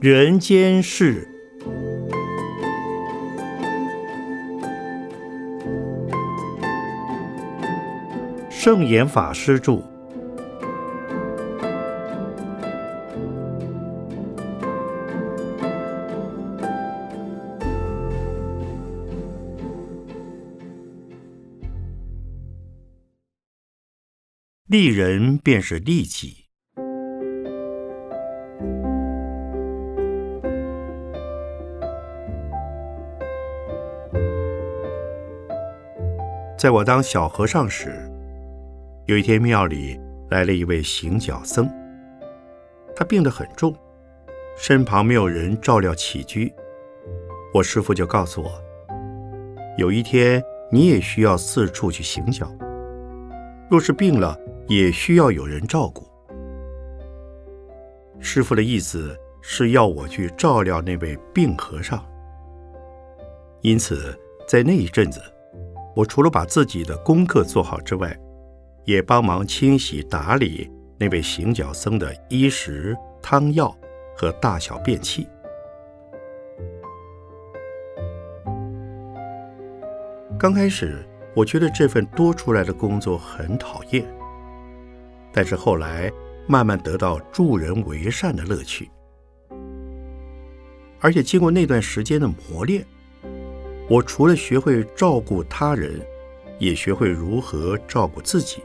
人间事。圣严法师著。利人便是利己。在我当小和尚时，有一天庙里来了一位行脚僧，他病得很重，身旁没有人照料起居。我师父就告诉我，有一天你也需要四处去行脚，若是病了。也需要有人照顾。师傅的意思是要我去照料那位病和尚，因此在那一阵子，我除了把自己的功课做好之外，也帮忙清洗打理那位行脚僧的衣食汤药和大小便器。刚开始，我觉得这份多出来的工作很讨厌。但是后来，慢慢得到助人为善的乐趣，而且经过那段时间的磨练，我除了学会照顾他人，也学会如何照顾自己。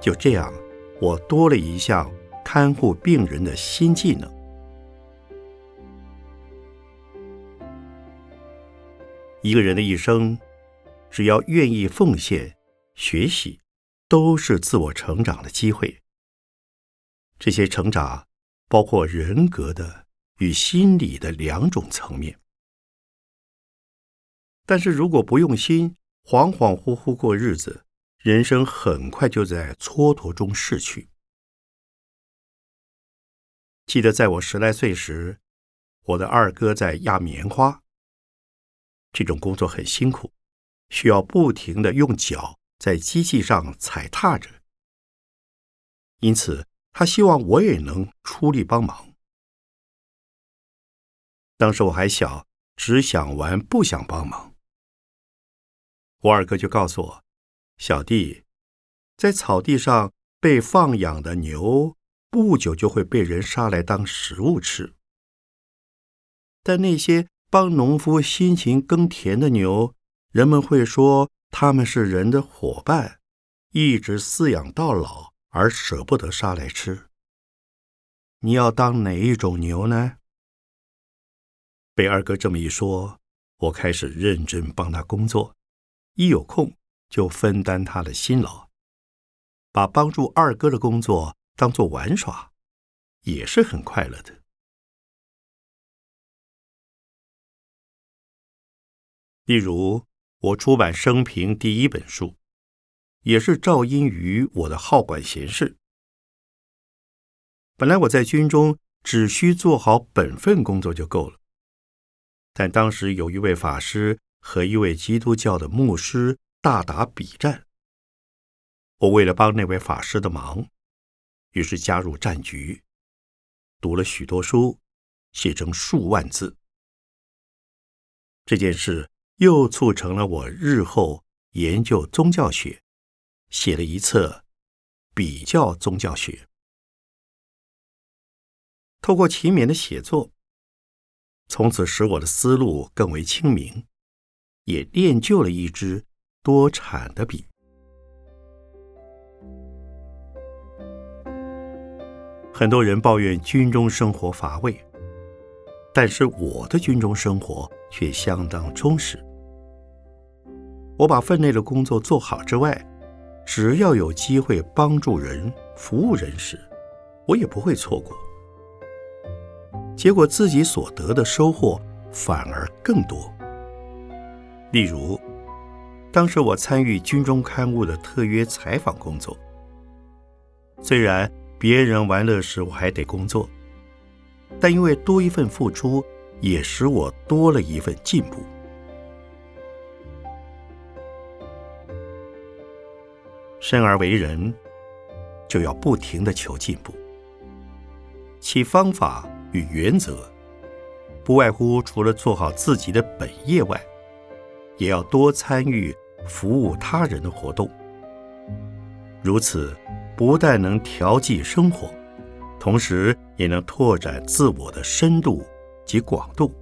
就这样，我多了一项看护病人的新技能。一个人的一生，只要愿意奉献、学习。都是自我成长的机会。这些成长包括人格的与心理的两种层面。但是如果不用心，恍恍惚惚过日子，人生很快就在蹉跎中逝去。记得在我十来岁时，我的二哥在压棉花，这种工作很辛苦，需要不停的用脚。在机器上踩踏着，因此他希望我也能出力帮忙。当时我还小，只想玩，不想帮忙。我二哥就告诉我：“小弟，在草地上被放养的牛，不久就会被人杀来当食物吃。但那些帮农夫辛勤耕田的牛，人们会说。”他们是人的伙伴，一直饲养到老，而舍不得杀来吃。你要当哪一种牛呢？被二哥这么一说，我开始认真帮他工作，一有空就分担他的辛劳，把帮助二哥的工作当做玩耍，也是很快乐的。例如。我出版生平第一本书，也是肇因于我的好管闲事。本来我在军中只需做好本分工作就够了，但当时有一位法师和一位基督教的牧师大打比战，我为了帮那位法师的忙，于是加入战局，读了许多书，写成数万字。这件事。又促成了我日后研究宗教学，写了一册比较宗教学。透过勤勉的写作，从此使我的思路更为清明，也练就了一支多产的笔。很多人抱怨军中生活乏味，但是我的军中生活却相当充实。我把分内的工作做好之外，只要有机会帮助人、服务人时，我也不会错过。结果自己所得的收获反而更多。例如，当时我参与军中刊物的特约采访工作，虽然别人玩乐时我还得工作，但因为多一份付出，也使我多了一份进步。生而为人，就要不停的求进步。其方法与原则，不外乎除了做好自己的本业外，也要多参与服务他人的活动。如此，不但能调剂生活，同时也能拓展自我的深度及广度，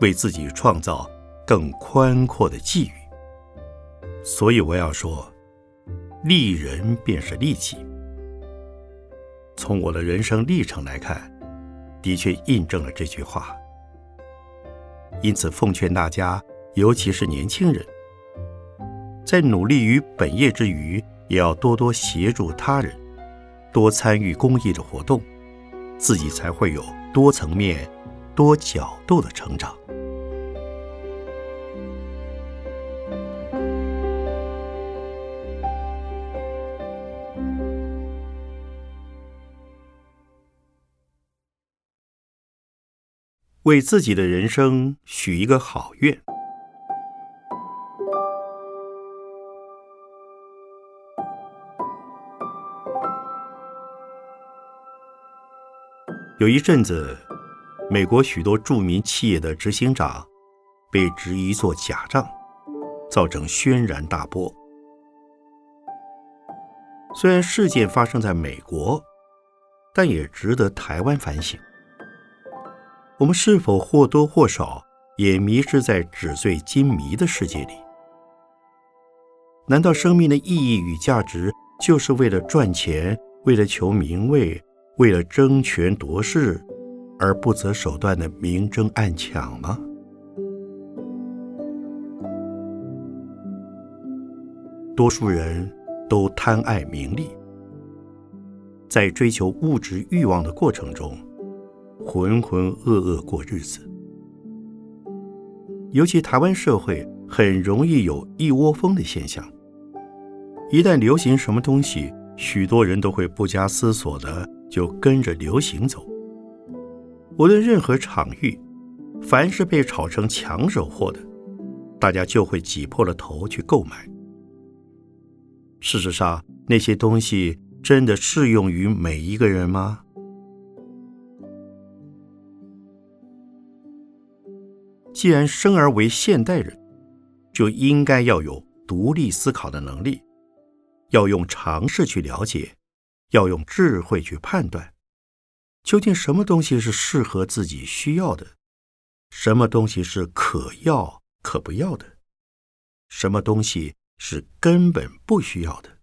为自己创造更宽阔的际遇。所以我要说，利人便是利己。从我的人生历程来看，的确印证了这句话。因此，奉劝大家，尤其是年轻人，在努力于本业之余，也要多多协助他人，多参与公益的活动，自己才会有多层面、多角度的成长。为自己的人生许一个好愿。有一阵子，美国许多著名企业的执行长被质疑做假账，造成轩然大波。虽然事件发生在美国，但也值得台湾反省。我们是否或多或少也迷失在纸醉金迷的世界里？难道生命的意义与价值就是为了赚钱、为了求名位、为了争权夺势而不择手段的明争暗抢吗？多数人都贪爱名利，在追求物质欲望的过程中。浑浑噩噩过日子，尤其台湾社会很容易有一窝蜂的现象。一旦流行什么东西，许多人都会不加思索的就跟着流行走。无论任何场域，凡是被炒成抢手货的，大家就会挤破了头去购买。事实上，那些东西真的适用于每一个人吗？既然生而为现代人，就应该要有独立思考的能力，要用常识去了解，要用智慧去判断，究竟什么东西是适合自己需要的，什么东西是可要可不要的，什么东西是根本不需要的。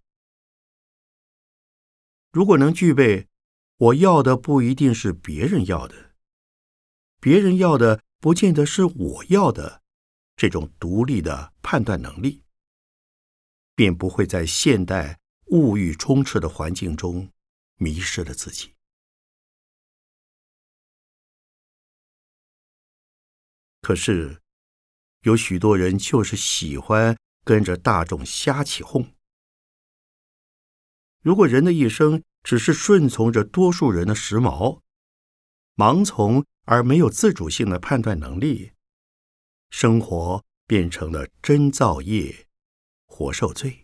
如果能具备，我要的不一定是别人要的，别人要的。不见得是我要的这种独立的判断能力，便不会在现代物欲充斥的环境中迷失了自己。可是，有许多人就是喜欢跟着大众瞎起哄。如果人的一生只是顺从着多数人的时髦，盲从。而没有自主性的判断能力，生活变成了真造业，活受罪。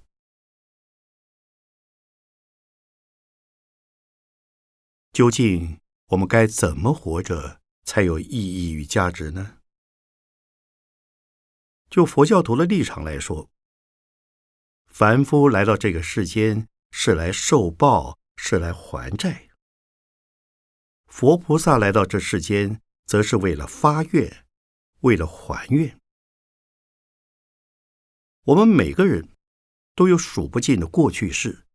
究竟我们该怎么活着才有意义与价值呢？就佛教徒的立场来说，凡夫来到这个世间是来受报，是来还债。佛菩萨来到这世间，则是为了发愿，为了还愿。我们每个人都有数不尽的过去式，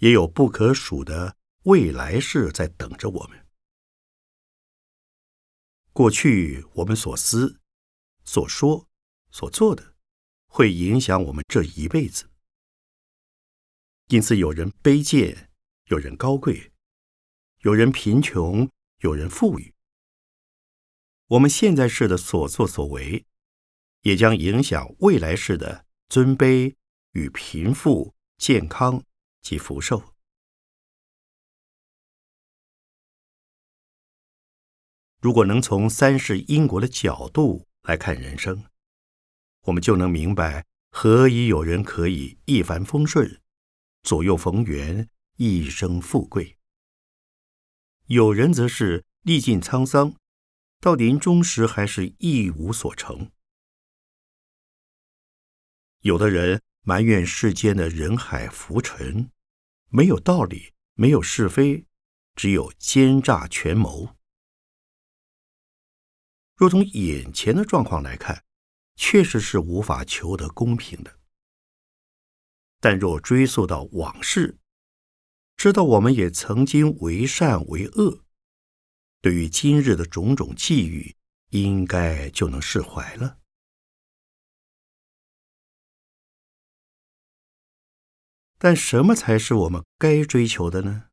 也有不可数的未来世在等着我们。过去我们所思、所说、所做的，会影响我们这一辈子。因此，有人卑贱，有人高贵。有人贫穷，有人富裕。我们现在世的所作所为，也将影响未来世的尊卑与贫富、健康及福寿。如果能从三世因果的角度来看人生，我们就能明白何以有人可以一帆风顺、左右逢源、一生富贵。有人则是历尽沧桑，到临终时还是一无所成。有的人埋怨世间的人海浮沉，没有道理，没有是非，只有奸诈权谋。若从眼前的状况来看，确实是无法求得公平的。但若追溯到往事，知道我们也曾经为善为恶，对于今日的种种际遇，应该就能释怀了。但什么才是我们该追求的呢？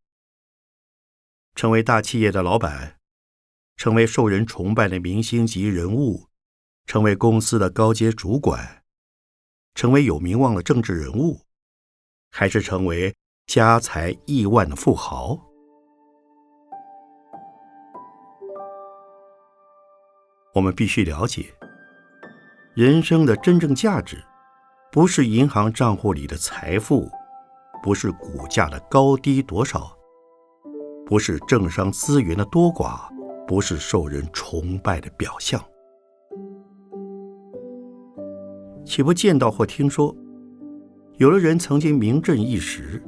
成为大企业的老板？成为受人崇拜的明星级人物，成为公司的高阶主管，成为有名望的政治人物，还是成为家财亿万的富豪？我们必须了解，人生的真正价值，不是银行账户里的财富，不是股价的高低多少，不是政商资源的多寡。不是受人崇拜的表象，岂不见到或听说，有的人曾经名震一时，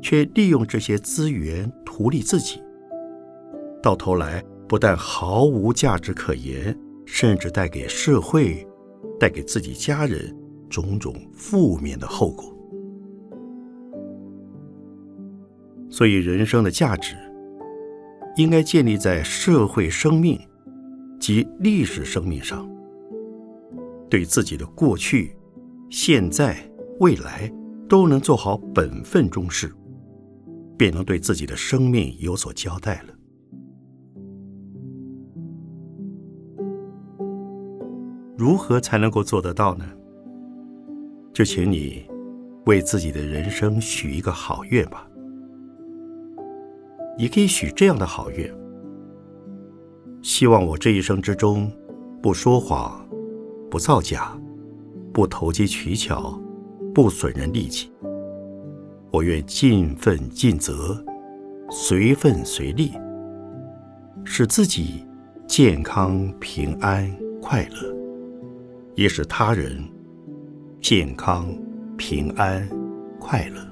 却利用这些资源图利自己，到头来不但毫无价值可言，甚至带给社会、带给自己家人种种负面的后果。所以，人生的价值。应该建立在社会生命及历史生命上，对自己的过去、现在、未来都能做好本分中事，便能对自己的生命有所交代了。如何才能够做得到呢？就请你为自己的人生许一个好愿吧。也可以许这样的好愿：希望我这一生之中，不说谎，不造假，不投机取巧，不损人利己。我愿尽份尽责，随份随利，使自己健康平安快乐，也使他人健康平安快乐。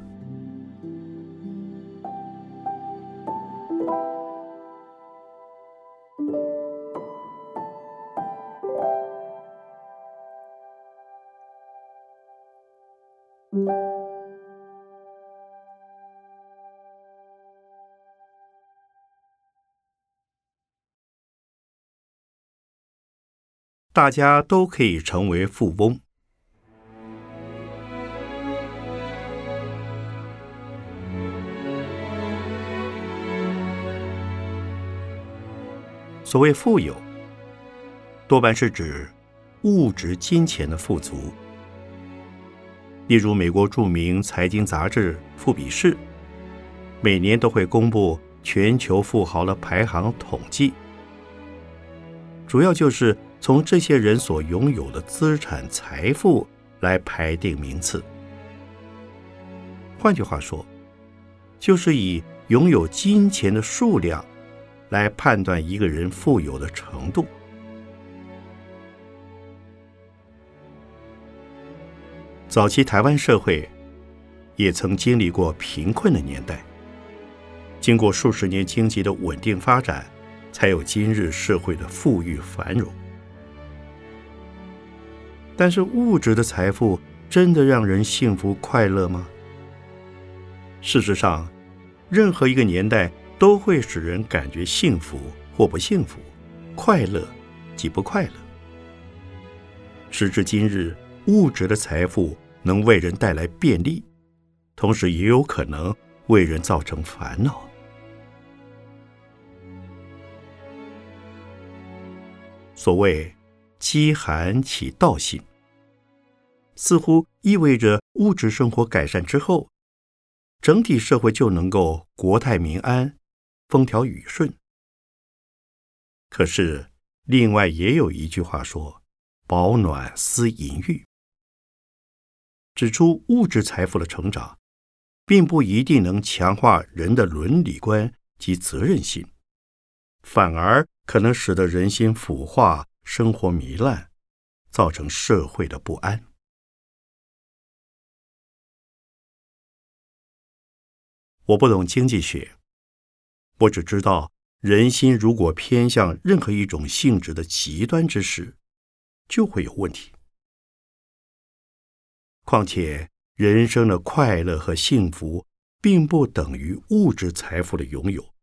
大家都可以成为富翁。所谓富有，多半是指物质金钱的富足。例如，美国著名财经杂志《富比士》每年都会公布全球富豪的排行统计，主要就是从这些人所拥有的资产财富来排定名次。换句话说，就是以拥有金钱的数量来判断一个人富有的程度。早期台湾社会也曾经历过贫困的年代，经过数十年经济的稳定发展，才有今日社会的富裕繁荣。但是，物质的财富真的让人幸福快乐吗？事实上，任何一个年代都会使人感觉幸福或不幸福，快乐即不快乐。时至今日，物质的财富。能为人带来便利，同时也有可能为人造成烦恼。所谓“饥寒起盗心”，似乎意味着物质生活改善之后，整体社会就能够国泰民安、风调雨顺。可是，另外也有一句话说：“保暖思淫欲。”指出物质财富的成长，并不一定能强化人的伦理观及责任心，反而可能使得人心腐化、生活糜烂，造成社会的不安。我不懂经济学，我只知道人心如果偏向任何一种性质的极端之时，就会有问题。况且，人生的快乐和幸福，并不等于物质财富的拥有，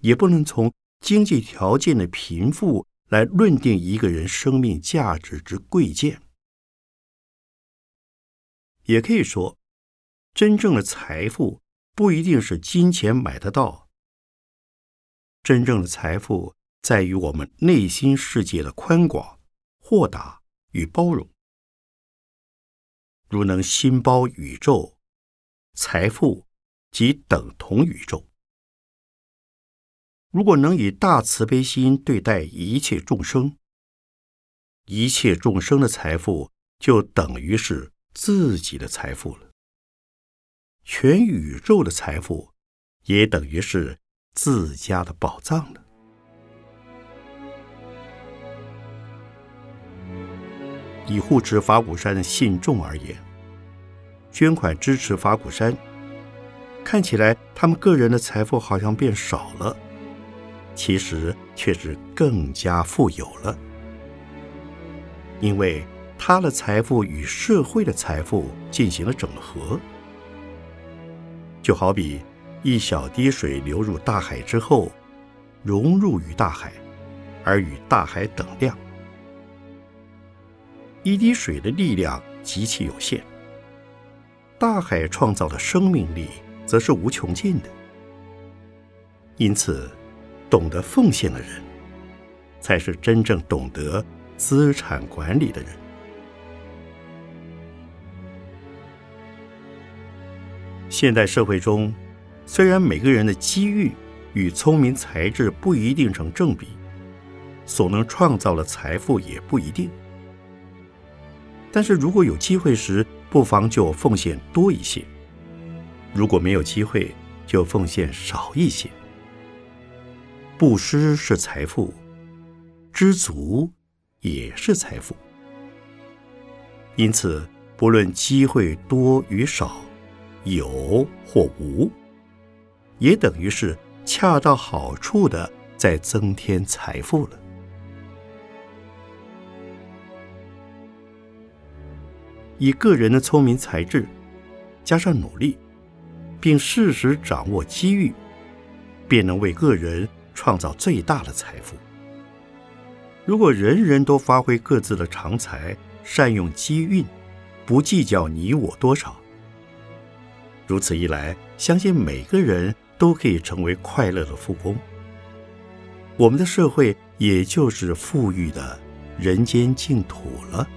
也不能从经济条件的贫富来论定一个人生命价值之贵贱。也可以说，真正的财富。不一定是金钱买得到。真正的财富在于我们内心世界的宽广、豁达与包容。如能心包宇宙，财富即等同宇宙。如果能以大慈悲心对待一切众生，一切众生的财富就等于是自己的财富了。全宇宙的财富，也等于是自家的宝藏了。以护持法鼓山的信众而言，捐款支持法鼓山，看起来他们个人的财富好像变少了，其实却是更加富有了，因为他的财富与社会的财富进行了整合。就好比一小滴水流入大海之后，融入于大海，而与大海等量。一滴水的力量极其有限，大海创造的生命力则是无穷尽的。因此，懂得奉献的人，才是真正懂得资产管理的人。现代社会中，虽然每个人的机遇与聪明才智不一定成正比，所能创造的财富也不一定，但是如果有机会时，不妨就奉献多一些；如果没有机会，就奉献少一些。布施是财富，知足也是财富。因此，不论机会多与少。有或无，也等于是恰到好处的在增添财富了。以个人的聪明才智，加上努力，并适时掌握机遇，便能为个人创造最大的财富。如果人人都发挥各自的长才，善用机运，不计较你我多少。如此一来，相信每个人都可以成为快乐的富翁。我们的社会也就是富裕的人间净土了。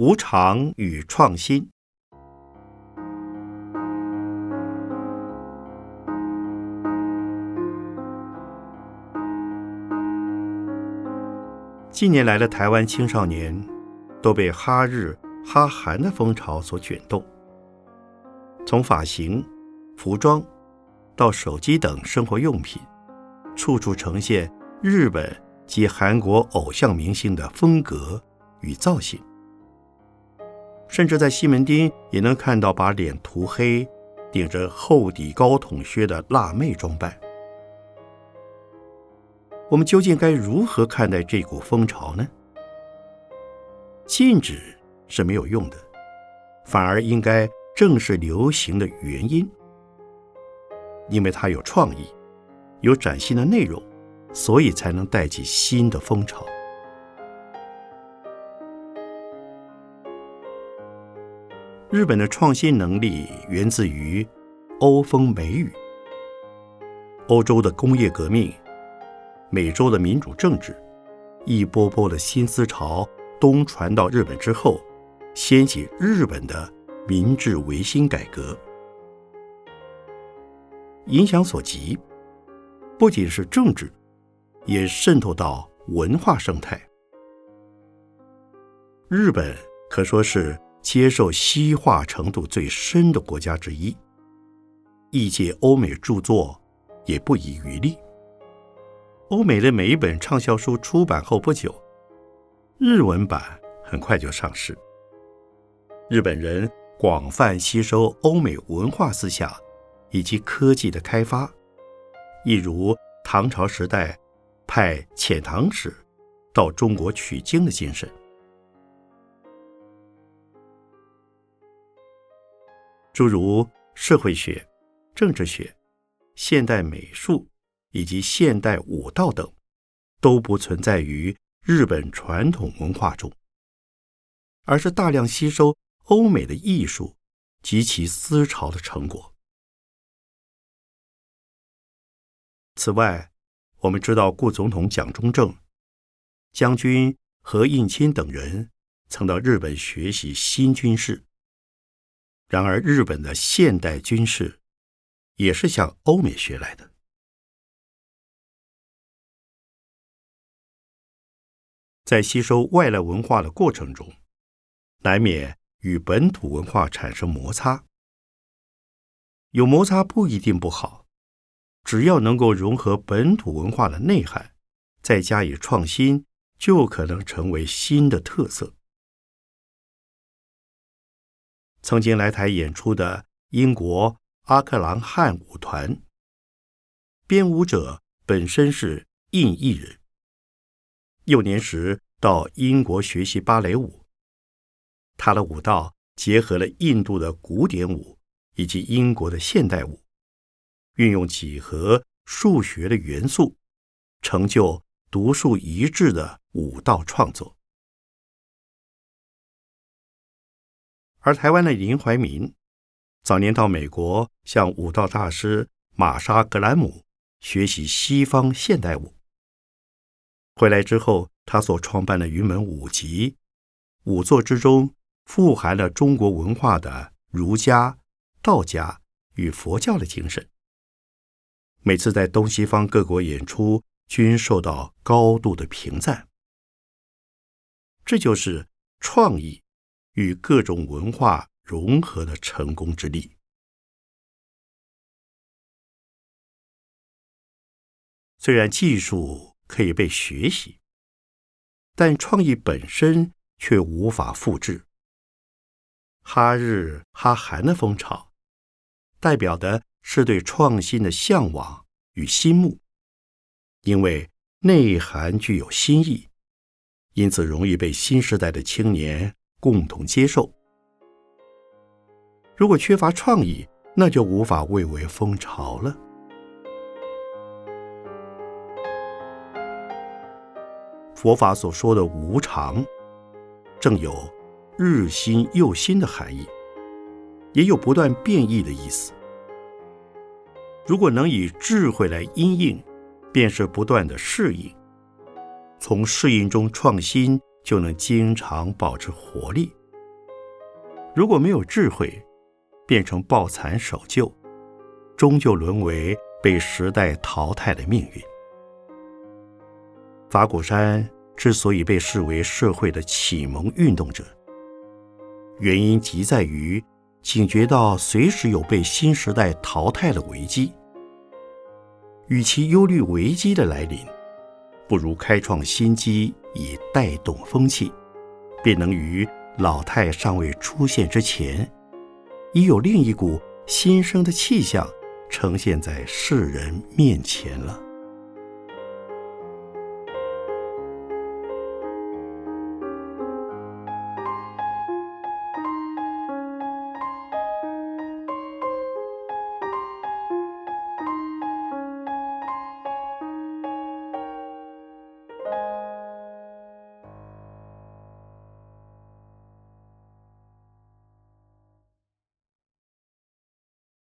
无常与创新。近年来的台湾青少年都被哈日、哈韩的风潮所卷动，从发型、服装到手机等生活用品，处处呈现日本及韩国偶像明星的风格与造型，甚至在西门町也能看到把脸涂黑、顶着厚底高筒靴的辣妹装扮。我们究竟该如何看待这股风潮呢？禁止是没有用的，反而应该正是流行的原因，因为它有创意，有崭新的内容，所以才能带起新的风潮。日本的创新能力源自于欧风美雨，欧洲的工业革命。美洲的民主政治，一波波的新思潮东传到日本之后，掀起日本的明治维新改革。影响所及，不仅是政治，也渗透到文化生态。日本可说是接受西化程度最深的国家之一，译介欧美著作也不遗余力。欧美的每一本畅销书出版后不久，日文版很快就上市。日本人广泛吸收欧美文化思想以及科技的开发，一如唐朝时代派遣唐使到中国取经的精神。诸如社会学、政治学、现代美术以及现代武道等，都不存在于日本传统文化中，而是大量吸收欧美的艺术及其思潮的成果。此外，我们知道，顾总统蒋中正、将军何应钦等人曾到日本学习新军事。然而，日本的现代军事也是向欧美学来的。在吸收外来文化的过程中，难免与本土文化产生摩擦。有摩擦不一定不好，只要能够融合本土文化的内涵，再加以创新，就可能成为新的特色。曾经来台演出的英国阿克朗汉舞团，编舞者本身是印裔人，幼年时到英国学习芭蕾舞。他的舞蹈结合了印度的古典舞以及英国的现代舞，运用几何、数学的元素，成就独树一帜的舞蹈创作。而台湾的林怀民，早年到美国向舞蹈大师玛莎·格兰姆学习西方现代舞。回来之后，他所创办的云门舞集，舞作之中富含了中国文化的儒家、道家与佛教的精神。每次在东西方各国演出，均受到高度的评赞。这就是创意。与各种文化融合的成功之力。虽然技术可以被学习，但创意本身却无法复制。哈日哈韩的风潮，代表的是对创新的向往与心目，因为内涵具有新意，因此容易被新时代的青年。共同接受。如果缺乏创意，那就无法蔚为风潮了。佛法所说的无常，正有日新又新的含义，也有不断变异的意思。如果能以智慧来因应，便是不断的适应，从适应中创新。就能经常保持活力。如果没有智慧，变成抱残守旧，终究沦为被时代淘汰的命运。法鼓山之所以被视为社会的启蒙运动者，原因即在于警觉到随时有被新时代淘汰的危机。与其忧虑危机的来临，不如开创新机。以带动风气，便能于老太尚未出现之前，已有另一股新生的气象呈现在世人面前了。